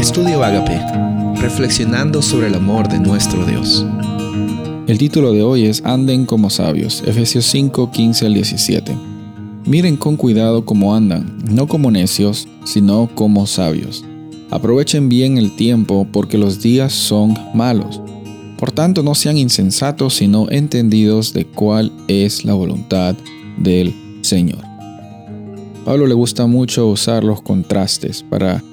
Estudio Agape, reflexionando sobre el amor de nuestro Dios. El título de hoy es Anden como sabios, Efesios 5, 15 al 17. Miren con cuidado cómo andan, no como necios, sino como sabios. Aprovechen bien el tiempo porque los días son malos. Por tanto, no sean insensatos, sino entendidos de cuál es la voluntad del Señor. Pablo le gusta mucho usar los contrastes para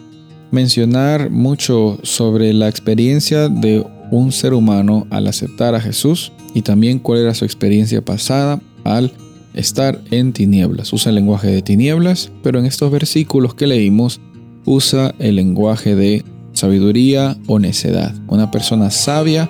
mencionar mucho sobre la experiencia de un ser humano al aceptar a Jesús y también cuál era su experiencia pasada al estar en tinieblas. Usa el lenguaje de tinieblas, pero en estos versículos que leímos usa el lenguaje de sabiduría o necedad. Una persona sabia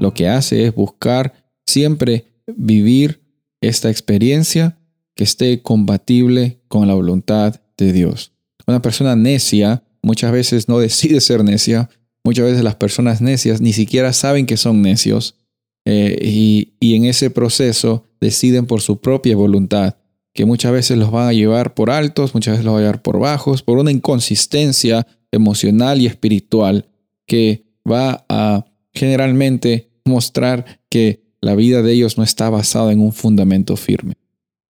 lo que hace es buscar siempre vivir esta experiencia que esté compatible con la voluntad de Dios. Una persona necia muchas veces no decide ser necia, muchas veces las personas necias ni siquiera saben que son necios eh, y, y en ese proceso deciden por su propia voluntad, que muchas veces los van a llevar por altos, muchas veces los van a llevar por bajos, por una inconsistencia emocional y espiritual que va a generalmente mostrar que la vida de ellos no está basada en un fundamento firme.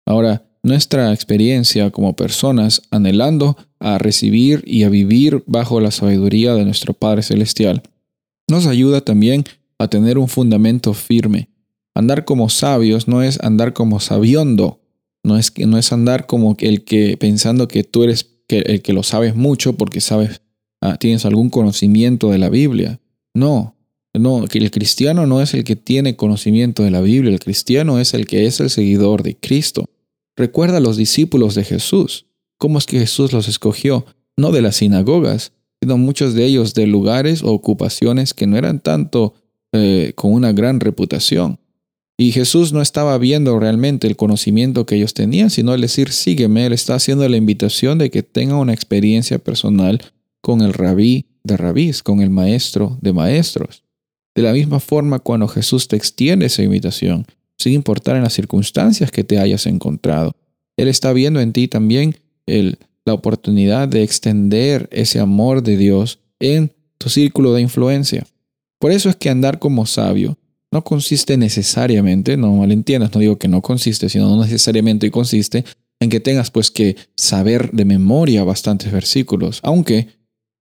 Ahora, nuestra experiencia como personas anhelando a recibir y a vivir bajo la sabiduría de nuestro Padre Celestial, nos ayuda también a tener un fundamento firme. Andar como sabios no es andar como sabiondo, no es, no es andar como el que pensando que tú eres el que lo sabes mucho porque sabes, ah, tienes algún conocimiento de la Biblia. No, no, que el cristiano no es el que tiene conocimiento de la Biblia, el cristiano es el que es el seguidor de Cristo. Recuerda a los discípulos de Jesús. ¿Cómo es que Jesús los escogió? No de las sinagogas, sino muchos de ellos de lugares o ocupaciones que no eran tanto eh, con una gran reputación. Y Jesús no estaba viendo realmente el conocimiento que ellos tenían, sino el decir, sígueme, él está haciendo la invitación de que tenga una experiencia personal con el rabí de rabís, con el maestro de maestros. De la misma forma, cuando Jesús te extiende esa invitación, sin importar en las circunstancias que te hayas encontrado. Él está viendo en ti también el, la oportunidad de extender ese amor de Dios en tu círculo de influencia. Por eso es que andar como sabio no consiste necesariamente, no malentiendas, no digo que no consiste, sino no necesariamente consiste en que tengas pues que saber de memoria bastantes versículos, aunque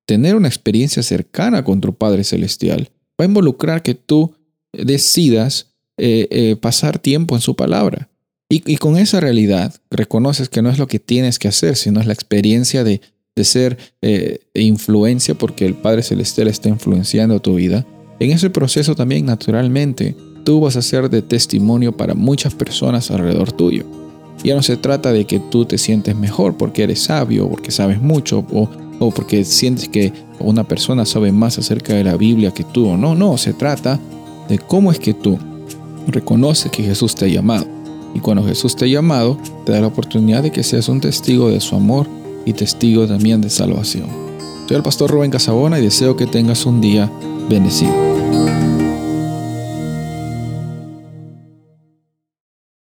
tener una experiencia cercana con tu Padre Celestial va a involucrar que tú decidas eh, eh, pasar tiempo en su palabra. Y, con esa realidad reconoces que no es lo que tienes que hacer, sino es la experiencia de, ser eh, influencia porque el Padre Celestial está influenciando tu vida. En ese proceso también naturalmente tú vas a ser de testimonio para muchas personas alrededor tuyo. Ya no se trata de que tú te sientes mejor porque eres sabio, porque sabes mucho o, o porque sientes que una persona sabe más acerca de la Biblia que tú o no. No, se trata de cómo es que tú reconoce que Jesús te ha llamado. Y cuando Jesús te ha llamado, te da la oportunidad de que seas un testigo de su amor y testigo también de salvación. Soy el pastor Rubén Casabona y deseo que tengas un día bendecido.